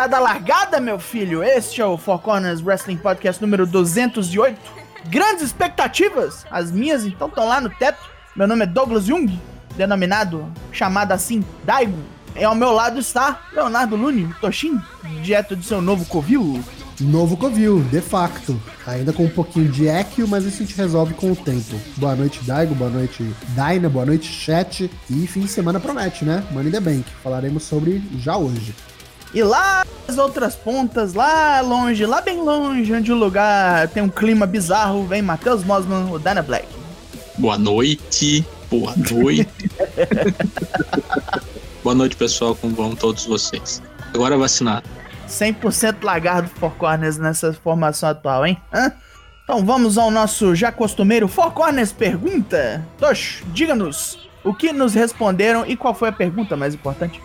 Dada a largada, meu filho. Este é o Four Corners Wrestling Podcast número 208. Grandes expectativas. As minhas, então, estão lá no teto. Meu nome é Douglas Jung, denominado, chamado assim, Daigo. E ao meu lado está Leonardo Lune, Toshin, direto de seu novo covil. Novo Covil, de facto. Ainda com um pouquinho de equio, mas isso a gente resolve com o tempo. Boa noite, Daigo. Boa noite, Daina. Boa noite, chat. E fim de semana promete, né? Money the Bank. Falaremos sobre já hoje. E lá as outras pontas, lá longe, lá bem longe, onde o lugar tem um clima bizarro, vem Matheus Mosman, o Dana Black. Boa noite. Boa noite. Boa noite, pessoal. Como vão todos vocês? Agora vacinado. 100% lagardo Four Corners nessa formação atual, hein? Hã? Então vamos ao nosso já costumeiro Four Corners Pergunta. Tosh, diga-nos o que nos responderam e qual foi a pergunta mais importante.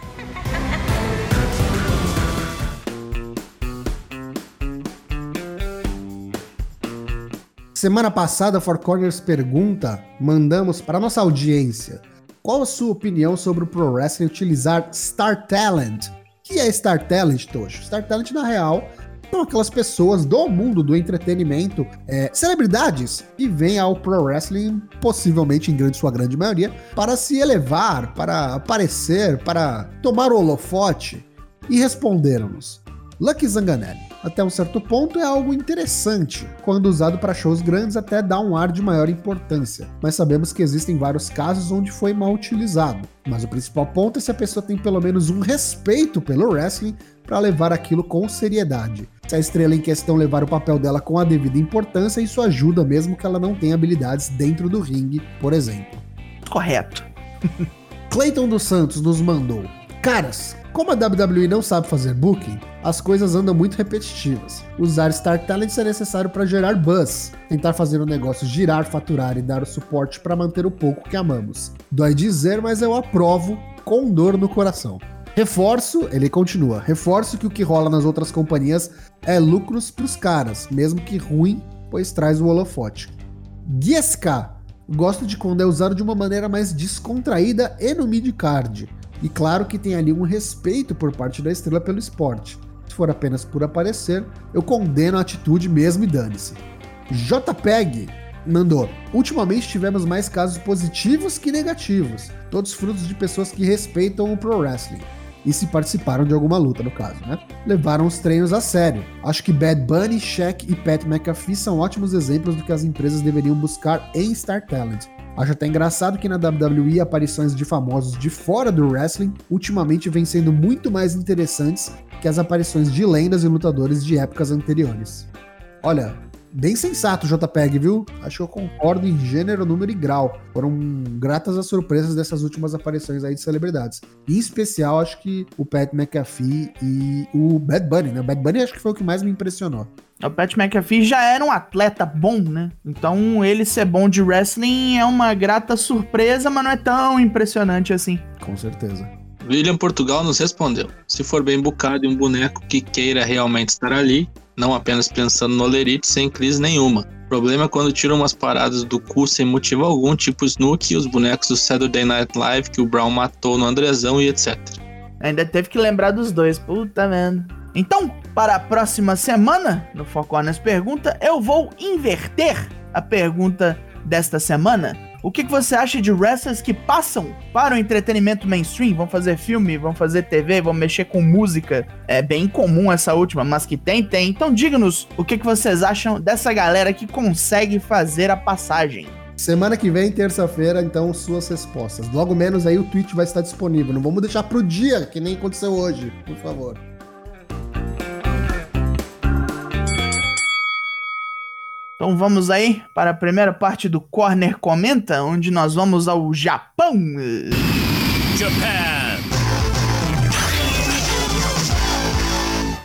Semana passada, Four Corners pergunta, mandamos para nossa audiência. Qual a sua opinião sobre o Pro Wrestling utilizar Star Talent? que é Star Talent, Tocho? Star Talent, na real, são aquelas pessoas do mundo do entretenimento, é, celebridades, que vêm ao Pro Wrestling, possivelmente em grande sua grande maioria, para se elevar, para aparecer, para tomar o holofote. E responderam-nos. Lucky Zanganelli, até um certo ponto, é algo interessante. Quando usado para shows grandes, até dá um ar de maior importância, mas sabemos que existem vários casos onde foi mal utilizado. Mas o principal ponto é se a pessoa tem pelo menos um respeito pelo wrestling para levar aquilo com seriedade. Se a estrela em questão levar o papel dela com a devida importância, isso ajuda mesmo que ela não tenha habilidades dentro do ringue, por exemplo. Correto. Clayton dos Santos nos mandou. Caras, como a WWE não sabe fazer booking, as coisas andam muito repetitivas. Usar Star Talent é necessário para gerar buzz, tentar fazer o negócio girar, faturar e dar o suporte para manter o pouco que amamos. Dói dizer, mas eu aprovo com dor no coração. Reforço, ele continua, reforço que o que rola nas outras companhias é lucros pros caras, mesmo que ruim, pois traz o holofote. Guiesca, gosto de quando é usado de uma maneira mais descontraída e no mid-card. E claro que tem ali um respeito por parte da estrela pelo esporte. Se for apenas por aparecer, eu condeno a atitude mesmo e dane-se. JPEG mandou: Ultimamente tivemos mais casos positivos que negativos, todos frutos de pessoas que respeitam o pro wrestling. E se participaram de alguma luta, no caso, né? Levaram os treinos a sério. Acho que Bad Bunny, Shaq e Pat McAfee são ótimos exemplos do que as empresas deveriam buscar em Star Talent. Acho até engraçado que na WWE aparições de famosos de fora do wrestling ultimamente vêm sendo muito mais interessantes que as aparições de lendas e lutadores de épocas anteriores. Olha, bem sensato JPEG, viu? Acho que eu concordo em gênero, número e grau. Foram gratas as surpresas dessas últimas aparições aí de celebridades. Em especial, acho que o Pat McAfee e o Bad Bunny, né? O Bad Bunny acho que foi o que mais me impressionou. O Pat McAfee já era um atleta bom, né? Então ele ser bom de wrestling é uma grata surpresa, mas não é tão impressionante assim. Com certeza. William Portugal nos respondeu: se for bem bucado e um boneco que queira realmente estar ali, não apenas pensando no Lerite sem crise nenhuma. O problema é quando tiram umas paradas do cu sem motivo algum, tipo Snook e os bonecos do Saturday Night Live que o Brown matou no Andrezão e etc. Ainda teve que lembrar dos dois, puta merda. Então, para a próxima semana, no Foco nas Pergunta, eu vou inverter a pergunta desta semana. O que, que você acha de wrestlers que passam para o entretenimento mainstream? Vão fazer filme, vão fazer TV, vão mexer com música? É bem comum essa última, mas que tem, tem. Então diga-nos o que, que vocês acham dessa galera que consegue fazer a passagem. Semana que vem, terça-feira, então, suas respostas. Logo menos aí o tweet vai estar disponível. Não vamos deixar pro dia, que nem aconteceu hoje, por favor. Então vamos aí para a primeira parte do Corner Comenta, onde nós vamos ao Japão. Japan.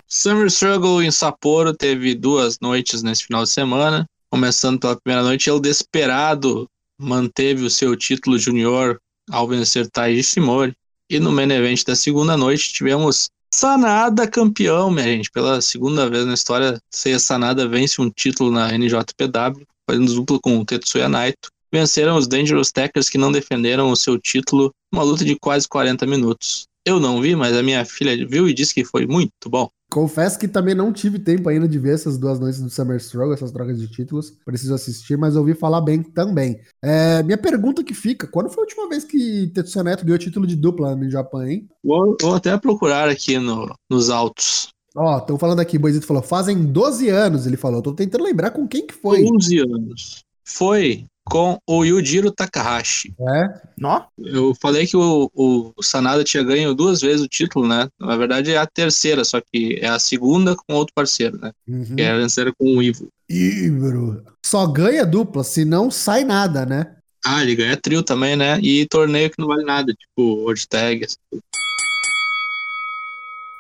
Summer Struggle em Sapporo teve duas noites nesse final de semana. Começando pela primeira noite, o Desperado manteve o seu título junior ao vencer Taiji Shimori. E no main event da segunda noite tivemos Sanada campeão, minha gente. Pela segunda vez na história, Seiya Sanada vence um título na NJPW, fazendo dupla com o Tetsuya Naito. Venceram os Dangerous Tackers que não defenderam o seu título numa luta de quase 40 minutos. Eu não vi, mas a minha filha viu e disse que foi muito bom. Confesso que também não tive tempo ainda de ver essas duas noites do Summer Struggle, essas trocas de títulos. Preciso assistir, mas ouvi falar bem também. É, minha pergunta que fica: quando foi a última vez que Tetsuya Neto ganhou título de dupla no Japão, hein? Vou, vou até procurar aqui no, nos autos. Ó, estão falando aqui, Boizito falou, fazem 12 anos, ele falou. Tô tentando lembrar com quem que foi. 11 anos. Foi com o Yujiro Takahashi. É? Nó? Eu falei que o, o Sanada tinha ganho duas vezes o título, né? Na verdade é a terceira, só que é a segunda com outro parceiro, né? Uhum. Que é a terceira com o Ivo. Ibro. Só ganha dupla, se não sai nada, né? Ah, ele ganha trio também, né? E torneio que não vale nada, tipo World Tag. assim.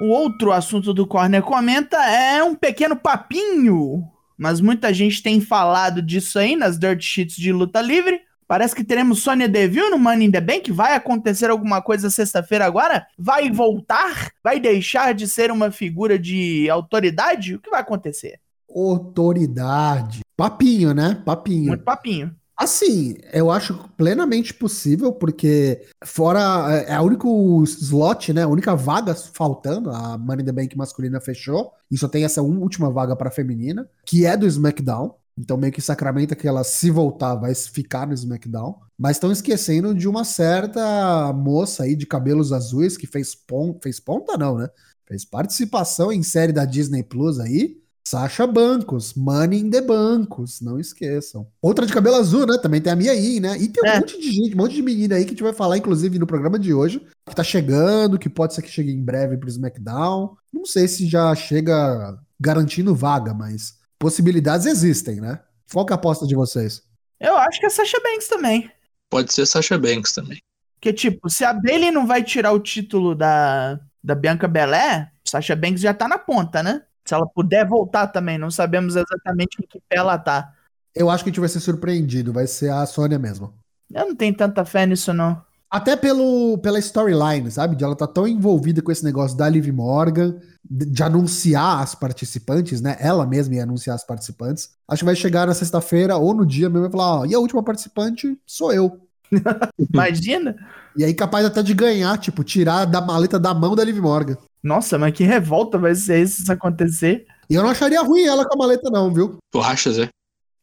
O outro assunto do Corner Comenta é um pequeno papinho, mas muita gente tem falado disso aí nas dirt sheets de luta livre. Parece que teremos Sônia Deville no Money in the Bank. Vai acontecer alguma coisa sexta-feira agora? Vai voltar? Vai deixar de ser uma figura de autoridade? O que vai acontecer? Autoridade. Papinho, né? Papinho. Muito papinho. Assim, eu acho plenamente possível, porque fora. É o único slot, né? A única vaga faltando. A Money the Bank masculina fechou. E só tem essa última vaga para feminina, que é do SmackDown. Então, meio que sacramenta que ela, se voltar, vai ficar no SmackDown. Mas estão esquecendo de uma certa moça aí de cabelos azuis que fez, pon fez ponta, não, né? Fez participação em série da Disney Plus aí. Sasha Bancos, Money in the Bancos, não esqueçam. Outra de cabelo azul, né? Também tem a Mia Yim, né? E tem um É. monte de gente, um monte de menina aí que a gente vai falar, inclusive, no programa de hoje, que tá chegando, que pode ser que chegue em breve pro SmackDown. Não sei se já chega garantindo vaga, mas possibilidades existem, né? Qual que é a aposta de vocês? Eu acho que é Sasha Banks também. Pode ser Sasha Banks também. Porque, tipo, se a Bailey não vai tirar o título da, da Bianca Belé, Sasha Banks já tá na ponta, né? Se ela puder voltar também, não sabemos exatamente em que pé ela tá. Eu acho que a gente vai ser surpreendido, vai ser a Sônia mesmo. Eu não tenho tanta fé nisso, não. Até pelo, pela storyline, sabe? De ela tá tão envolvida com esse negócio da Liv Morgan, de, de anunciar as participantes, né? Ela mesma ia anunciar as participantes. Acho que vai chegar na sexta-feira ou no dia mesmo e falar: ó, e a última participante sou eu. Imagina. E aí, capaz até de ganhar, tipo, tirar da maleta da mão da Liv Morgan. Nossa, mas que revolta vai ser isso se isso acontecer. E eu não acharia ruim ela com a maleta, não, viu? Tu acha, Zé?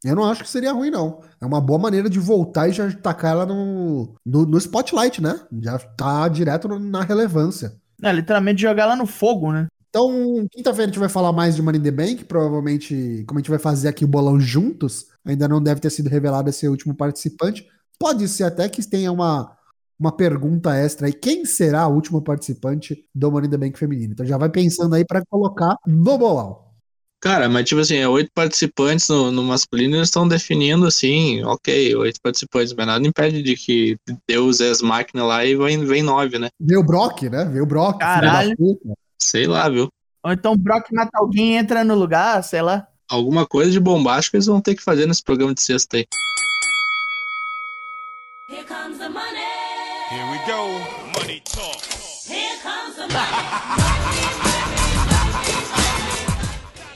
Eu não acho que seria ruim, não. É uma boa maneira de voltar e já tacar ela no, no, no spotlight, né? Já tá direto na relevância. É, literalmente jogar ela no fogo, né? Então, quinta-feira a gente vai falar mais de Money in the Bank. Provavelmente, como a gente vai fazer aqui o bolão juntos, ainda não deve ter sido revelado esse último participante. Pode ser até que tenha uma, uma pergunta extra aí. Quem será a última participante do Money in the Bank feminino? Então já vai pensando aí pra colocar no bolão. Cara, mas tipo assim, é oito participantes no, no masculino, eles estão definindo assim, ok, oito participantes, mas nada impede de que Deus é as máquinas lá e vem, vem nove, né? Vê o Brock, né? Vê o Brock. Caralho. Sei lá, viu? Ou então o Brock mata alguém e entra no lugar, sei lá. Alguma coisa de bombástico eles vão ter que fazer nesse programa de sexta aí. Go.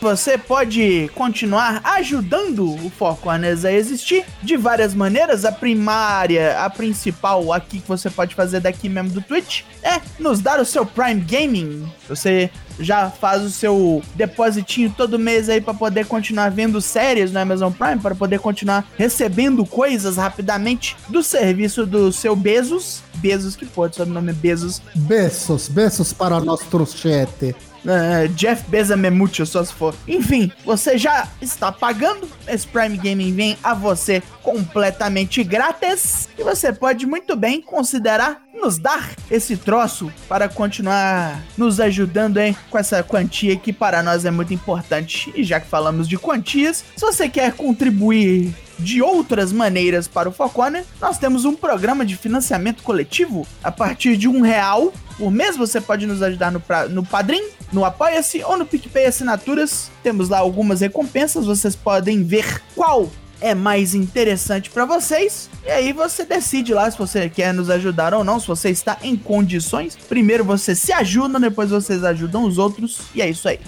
Você pode continuar ajudando o Four Corners a existir de várias maneiras. A primária, a principal aqui que você pode fazer daqui mesmo do Twitch é nos dar o seu Prime Gaming. Você já faz o seu depositinho todo mês aí para poder continuar vendo séries no Amazon Prime, para poder continuar recebendo coisas rapidamente do serviço do seu Bezos. Bezos que pode, sobrenome é Bezos. Besos, besos para nosso trouxete. É, Jeff Bezos é só se for. Enfim, você já está pagando. Esse Prime Gaming vem a você completamente grátis. E você pode muito bem considerar nos dar esse troço para continuar nos ajudando hein, com essa quantia que para nós é muito importante. E já que falamos de quantias, se você quer contribuir de outras maneiras para o Focona, nós temos um programa de financiamento coletivo. A partir de um real por mês você pode nos ajudar no, pra- no Padrim, no Apoia-se ou no PicPay Assinaturas. Temos lá algumas recompensas, vocês podem ver qual é mais interessante para vocês. E aí você decide lá se você quer nos ajudar ou não, se você está em condições. Primeiro você se ajuda, depois vocês ajudam os outros. E é isso aí.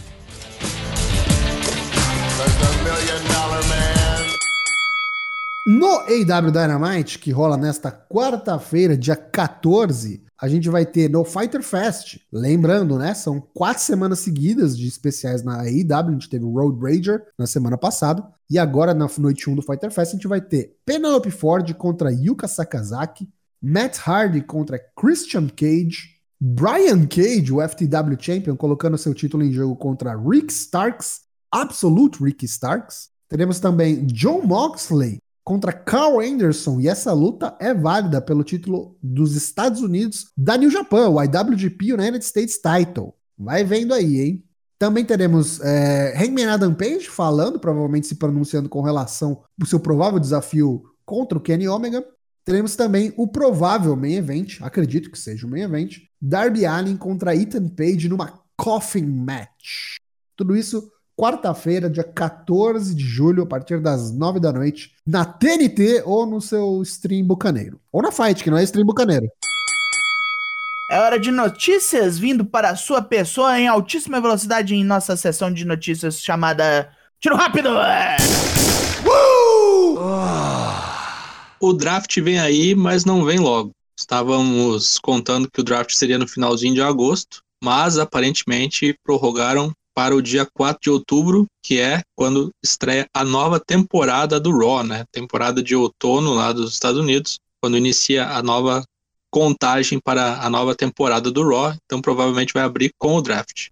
No AW Dynamite, que rola nesta quarta-feira, dia 14, a gente vai ter no Fighter Fest. Lembrando, né? São quatro semanas seguidas de especiais na AEW. A gente teve o Road Rager na semana passada. E agora, na noite 1 do Fighter Fest, a gente vai ter Penelope Ford contra Yuka Sakazaki, Matt Hardy contra Christian Cage, Brian Cage, o FTW Champion, colocando seu título em jogo contra Rick Starks, Absolute Rick Starks. Teremos também John Moxley contra Carl Anderson, e essa luta é válida pelo título dos Estados Unidos da New Japan, o IWGP United States Title. Vai vendo aí, hein? Também teremos é, Hangman Adam Page falando, provavelmente se pronunciando com relação ao seu provável desafio contra o Kenny Omega. Teremos também o provável main event, acredito que seja o main event, Darby Allin contra Ethan Page numa coffin match. Tudo isso quarta-feira, dia 14 de julho, a partir das 9 da noite, na TNT ou no seu stream bucaneiro. Ou na Fight, que não é stream bucaneiro. É hora de notícias vindo para a sua pessoa em altíssima velocidade em nossa sessão de notícias chamada Tiro Rápido! O draft vem aí, mas não vem logo. Estávamos contando que o draft seria no finalzinho de agosto, mas aparentemente prorrogaram para o dia 4 de outubro, que é quando estreia a nova temporada do Raw, né? Temporada de outono lá dos Estados Unidos, quando inicia a nova contagem para a nova temporada do Raw, então provavelmente vai abrir com o draft.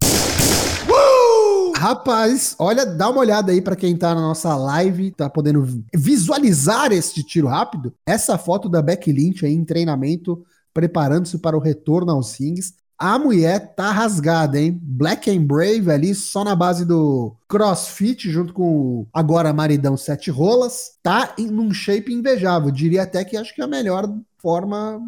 Rapaz, olha, dá uma olhada aí pra quem tá na nossa live, tá podendo visualizar este tiro rápido. Essa foto da Becky Lynch aí em treinamento, preparando-se para o retorno aos rings. A mulher tá rasgada, hein? Black and Brave ali, só na base do crossfit, junto com o agora maridão Sete Rolas. Tá em num shape invejável. Diria até que acho que é a melhor forma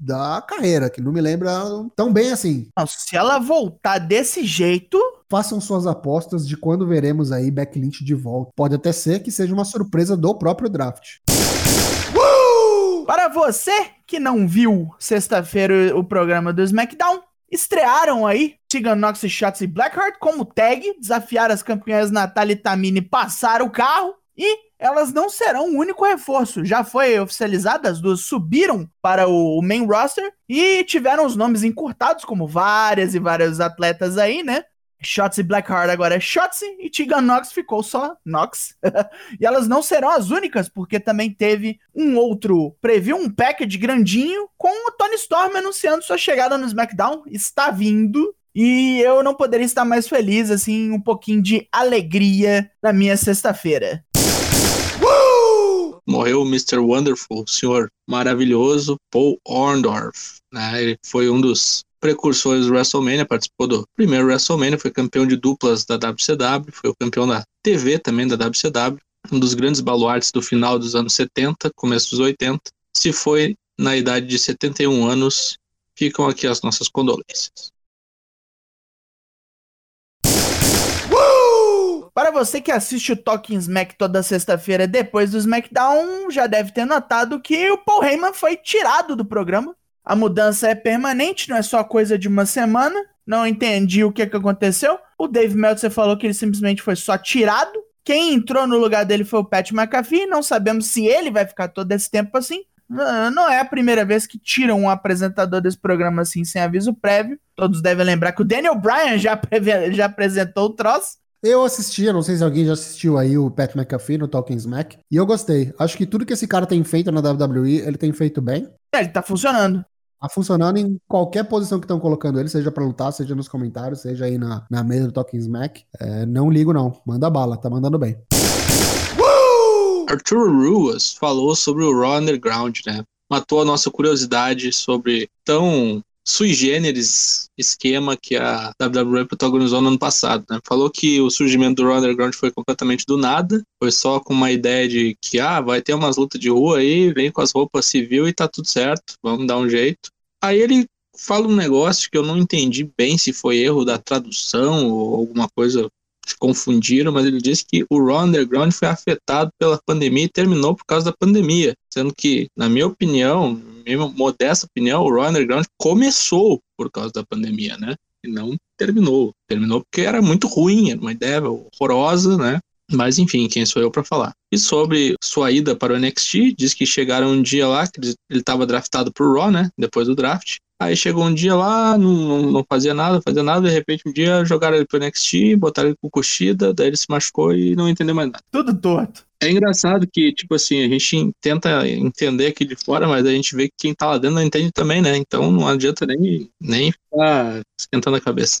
da carreira, que não me lembra tão bem assim. Se ela voltar desse jeito, Façam suas apostas de quando veremos aí Becky Lynch de volta. Pode até ser que seja uma surpresa do próprio draft. Para você que não viu sexta-feira o programa do SmackDown, estrearam aí Tegan Nox, Shots e Blackheart como tag, desafiaram as campeãs Natália e Tamini, passaram o carro e elas não serão o único reforço. Já foi oficializado, as duas subiram para o main roster e tiveram os nomes encurtados, como várias e vários atletas aí, né? Shotzi Blackheart agora é Shotzi e Tegan Nox ficou só Nox. e elas não serão as únicas, porque também teve um outro preview, um package grandinho, com o Tony Storm anunciando sua chegada no SmackDown. Está vindo. E eu não poderia estar mais feliz, assim, um pouquinho de alegria na minha sexta-feira. Morreu o Mr. Wonderful, o senhor maravilhoso Paul Orndorff. Né? Ele foi um dos precursores do WrestleMania, participou do primeiro WrestleMania, foi campeão de duplas da WCW, foi o campeão da TV também da WCW, um dos grandes baluartes do final dos anos 70, começo dos 80. Se foi na idade de 71 anos, ficam aqui as nossas condolências. Para você que assiste o Talking Smack toda sexta-feira depois do SmackDown, já deve ter notado que o Paul Heyman foi tirado do programa. A mudança é permanente, não é só coisa de uma semana. Não entendi o que, que aconteceu. O Dave Meltzer falou que ele simplesmente foi só tirado. Quem entrou no lugar dele foi o Pat McAfee. Não sabemos se ele vai ficar todo esse tempo assim. Não não é a primeira vez que tiram um apresentador desse programa assim sem aviso prévio. Todos devem lembrar que o Daniel Bryan já, preve- já apresentou o troço. Eu assisti, eu não sei se alguém já assistiu aí o Pat McAfee no Talking Smack, e eu gostei. Acho que tudo que esse cara tem feito na WWE, ele tem feito bem. É, Ele tá funcionando. Tá funcionando em qualquer posição que estão colocando ele, seja pra lutar, seja nos comentários, seja aí na, na mesa do Talking Smack. É, não ligo não, manda bala, tá mandando bem. Arturo Ruas falou sobre o Raw Underground, né? Matou a nossa curiosidade sobre tão sui generis esquema que a WWE protagonizou no ano passado, né? Falou que o surgimento do Raw Underground foi completamente do nada, foi só com uma ideia de que, ah, vai ter umas lutas de rua aí, vem com as roupas civil e tá tudo certo, vamos dar um jeito. Aí ele fala um negócio que eu não entendi bem se foi erro da tradução ou alguma coisa se confundiram, mas ele disse que o Raw Underground foi afetado pela pandemia e terminou por causa da pandemia, sendo que, na minha opinião, minha modesta opinião, o Raw Underground começou por causa da pandemia, né? E não terminou. Terminou porque era muito ruim, era uma ideia horrorosa, né? Mas enfim, quem sou eu para falar? E sobre sua ida para o NXT, diz que chegaram um dia lá que ele estava draftado pro Raw, né? Depois do draft. Aí chegou um dia lá, não, não, não fazia nada, fazia nada, de repente um dia jogaram ele pro NXT, botaram ele com Kushida, daí ele se machucou e não entendeu mais nada. Tudo torto. É engraçado que, tipo assim, a gente tenta entender aqui de fora, mas a gente vê que quem tá lá dentro não entende também, né? Então não adianta nem, nem ficar esquentando a cabeça.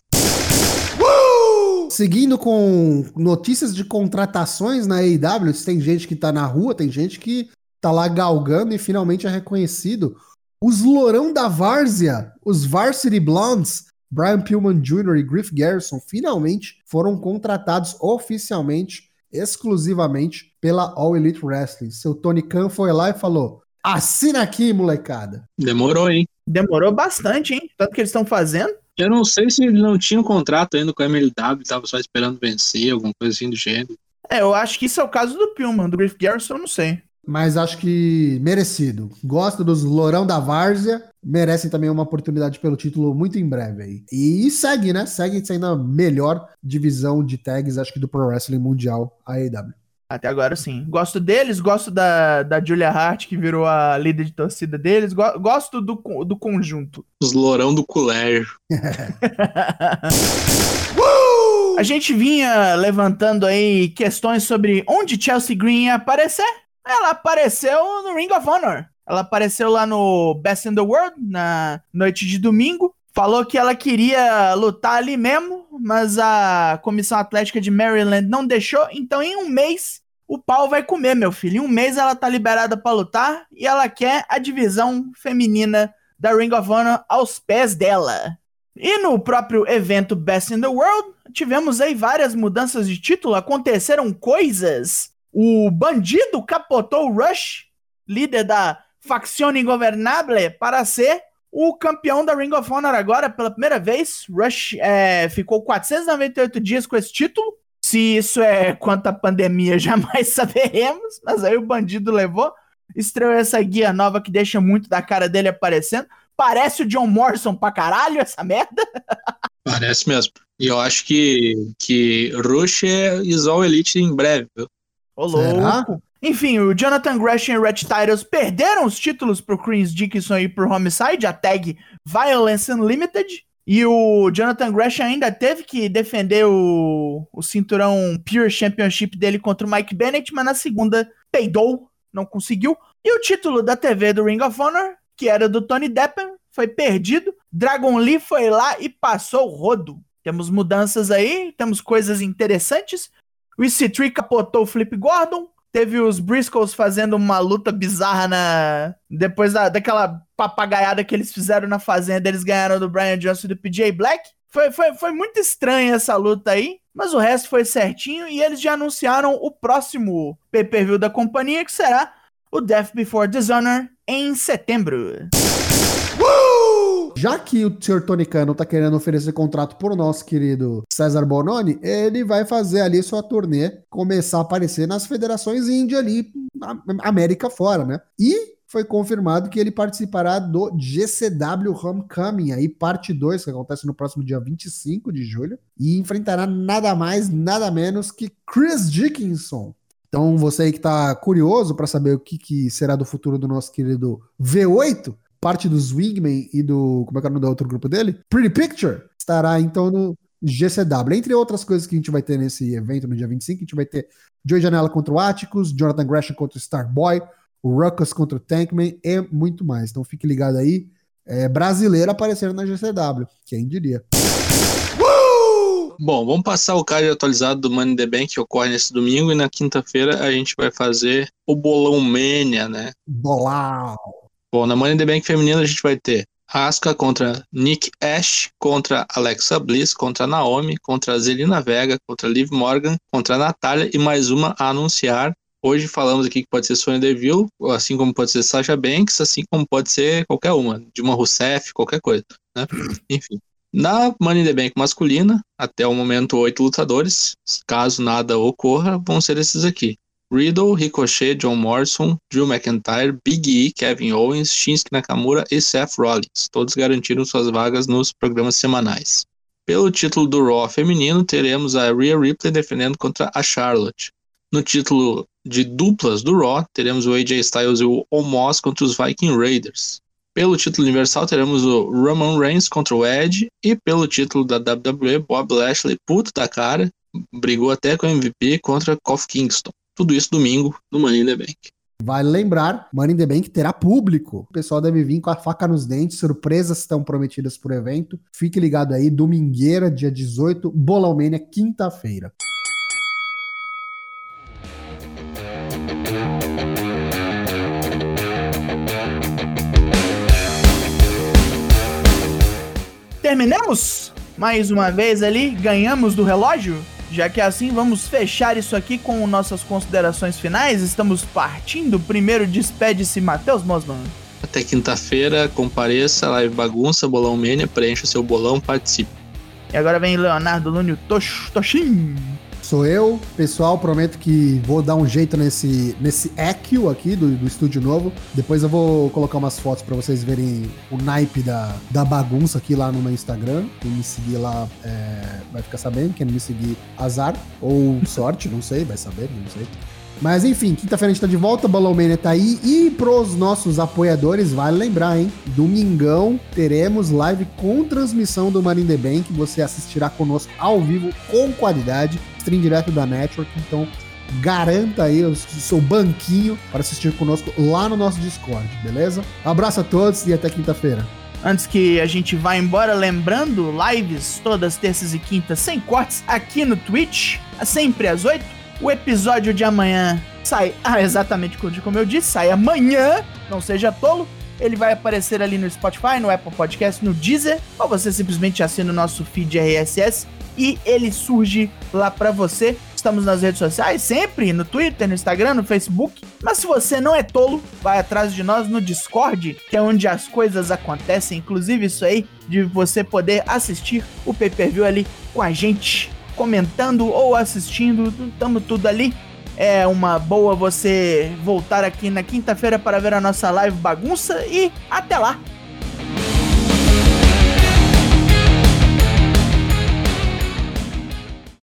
Seguindo com notícias de contratações na AEW, tem gente que tá na rua, tem gente que tá lá galgando e finalmente é reconhecido. Os Lourão da Várzea, os Varsity Blondes, Brian Pillman Jr. e Griff Garrison, finalmente foram contratados oficialmente, exclusivamente pela All Elite Wrestling. Seu Tony Khan foi lá e falou: assina aqui, molecada. Demorou, hein? Demorou bastante, hein? Tanto que eles estão fazendo. Eu não sei se ele não tinha um contrato ainda com a MLW, tava só esperando vencer, alguma coisa assim do gênero. É, eu acho que isso é o caso do Pillman, do Griff Garrison, eu não sei. Mas acho que merecido. Gosto dos Lourão da Várzea. Merecem também uma oportunidade pelo título muito em breve aí. E segue, né? Segue sendo a melhor divisão de tags, acho que do Pro Wrestling Mundial, a AEW. Até agora sim. Gosto deles, gosto da, da Julia Hart, que virou a líder de torcida deles. Go- gosto do, do conjunto. Os lourão do colégio. A gente vinha levantando aí questões sobre onde Chelsea Green ia aparecer. Ela apareceu no Ring of Honor. Ela apareceu lá no Best in the World, na noite de domingo. Falou que ela queria lutar ali mesmo, mas a Comissão Atlética de Maryland não deixou. Então, em um mês, o pau vai comer, meu filho. Em um mês ela tá liberada pra lutar e ela quer a divisão feminina da Ring of Honor aos pés dela. E no próprio evento Best in the World, tivemos aí várias mudanças de título, aconteceram coisas. O bandido capotou o Rush, líder da facção Ingovernable, para ser o campeão da Ring of Honor agora pela primeira vez. Rush é, ficou 498 dias com esse título. Se isso é quanto à pandemia, jamais saberemos. Mas aí o bandido levou. Estreou essa guia nova que deixa muito da cara dele aparecendo. Parece o John Morrison pra caralho, essa merda. Parece mesmo. E eu acho que, que Rush é Isol Elite em breve, viu? Ô, louco. Enfim, o Jonathan Gresham e o Rhett Titles perderam os títulos pro Chris Dickinson e pro Homicide, a tag Violence Unlimited. E o Jonathan Gresham ainda teve que defender o, o cinturão Pure Championship dele contra o Mike Bennett, mas na segunda peidou, não conseguiu. E o título da TV do Ring of Honor, que era do Tony Deppen, foi perdido. Dragon Lee foi lá e passou o rodo. Temos mudanças aí, temos coisas interessantes. O EC3 capotou o Flip Gordon. Teve os Briscoes fazendo uma luta bizarra na. Depois da, daquela papagaiada que eles fizeram na fazenda, eles ganharam do Brian Johnson e do PJ Black. Foi, foi, foi muito estranha essa luta aí, mas o resto foi certinho e eles já anunciaram o próximo pay-per-view da companhia, que será o Death Before Dishonor em setembro. Já que o. Tony Khan não tá querendo oferecer contrato pro nosso querido César Bononi, ele vai fazer ali sua turnê, começar a aparecer nas federações índia ali, América fora, né? E foi confirmado que ele participará do GCW Homecoming, aí parte 2, que acontece no próximo dia 25 de julho, e enfrentará nada mais, nada menos que Chris Dickinson. Então, você aí que tá curioso para saber o que, que será do futuro do nosso querido V8, parte do Swingman e do. Como é que é o nome do outro grupo dele? Pretty Picture, estará então no GCW. Entre outras coisas que a gente vai ter nesse evento no dia 25, a gente vai ter Joey Janela contra o Atticus, Jonathan Gresham contra o Starboy, o Ruckus contra o Tankman e muito mais. Então fique ligado aí. É, brasileiro aparecendo na GCW, quem diria. Bom, vamos passar o card atualizado do Money in the Bank que ocorre nesse domingo e na quinta-feira a gente vai fazer o Bolão Mania, né? Bolau! Bom, na Money in the Bank feminina a gente vai ter Asuka contra Nick Ash, contra Alexa Bliss, contra Naomi, contra Zelina Vega, contra Liv Morgan, contra Natália e mais uma a anunciar. Hoje falamos aqui que pode ser Sonya Deville, assim como pode ser Sasha Banks, assim como pode ser qualquer uma, Dilma Rousseff, qualquer coisa, né? Enfim. Na Money in the Bank masculina, até o momento oito lutadores, caso nada ocorra, vão ser esses aqui. Riddle, Ricochet, John Morrison, Drew McIntyre, Big E, Kevin Owens, Shinsuke Nakamura e Seth Rollins. Todos garantiram suas vagas nos programas semanais. Pelo título do Raw feminino, teremos a Rhea Ripley defendendo contra a Charlotte. No título de duplas do Raw, teremos o AJ Styles e o Omos contra os Viking Raiders. Pelo título universal, teremos o Roman Reigns contra o Edge. E pelo título da WWE, Bob Lashley, puto da cara, brigou até com o MVP contra Kofi Kingston. Tudo isso domingo no Money in the Bank. Vale lembrar, Money in the Bank terá público. O pessoal deve vir com a faca nos dentes, surpresas estão prometidas pro evento. Fique ligado aí, domingueira, dia 18, Bolão Mania, quinta-feira. Terminamos? Mais uma vez ali, ganhamos do relógio? Já que é assim, vamos fechar isso aqui com nossas considerações finais. Estamos partindo. Primeiro, despede-se Matheus Mosman. Até quinta-feira, compareça, live bagunça, bolão mania, preencha seu bolão, participe. E agora vem Leonardo Lúnio Tosh, Toshin. Sou eu, pessoal, prometo que vou dar um jeito nesse, nesse Equio aqui do, do estúdio novo. Depois eu vou colocar umas fotos pra vocês verem o naipe da, da bagunça aqui lá no meu Instagram. Quem me seguir lá é, vai ficar sabendo, quem não me seguir, azar. Ou sorte, não sei, vai saber, não sei. Mas enfim, quinta-feira a gente tá de volta, Balão Mania tá aí. E pros nossos apoiadores, vale lembrar, hein? Domingão teremos live com transmissão do the Bank. Você assistirá conosco ao vivo, com qualidade, stream direto da Network. Então, garanta aí o seu banquinho para assistir conosco lá no nosso Discord, beleza? Abraço a todos e até quinta-feira. Antes que a gente vá embora, lembrando, lives todas terças e quintas sem cortes aqui no Twitch, sempre às 8. O episódio de amanhã sai ah, exatamente como eu disse, sai amanhã, não seja tolo. Ele vai aparecer ali no Spotify, no Apple Podcast, no Deezer, ou você simplesmente assina o nosso feed RSS e ele surge lá pra você. Estamos nas redes sociais, sempre no Twitter, no Instagram, no Facebook. Mas se você não é tolo, vai atrás de nós no Discord, que é onde as coisas acontecem, inclusive isso aí de você poder assistir o pay-per-view ali com a gente, comentando ou assistindo, estamos tudo ali. É uma boa você voltar aqui na quinta-feira para ver a nossa live bagunça e até lá.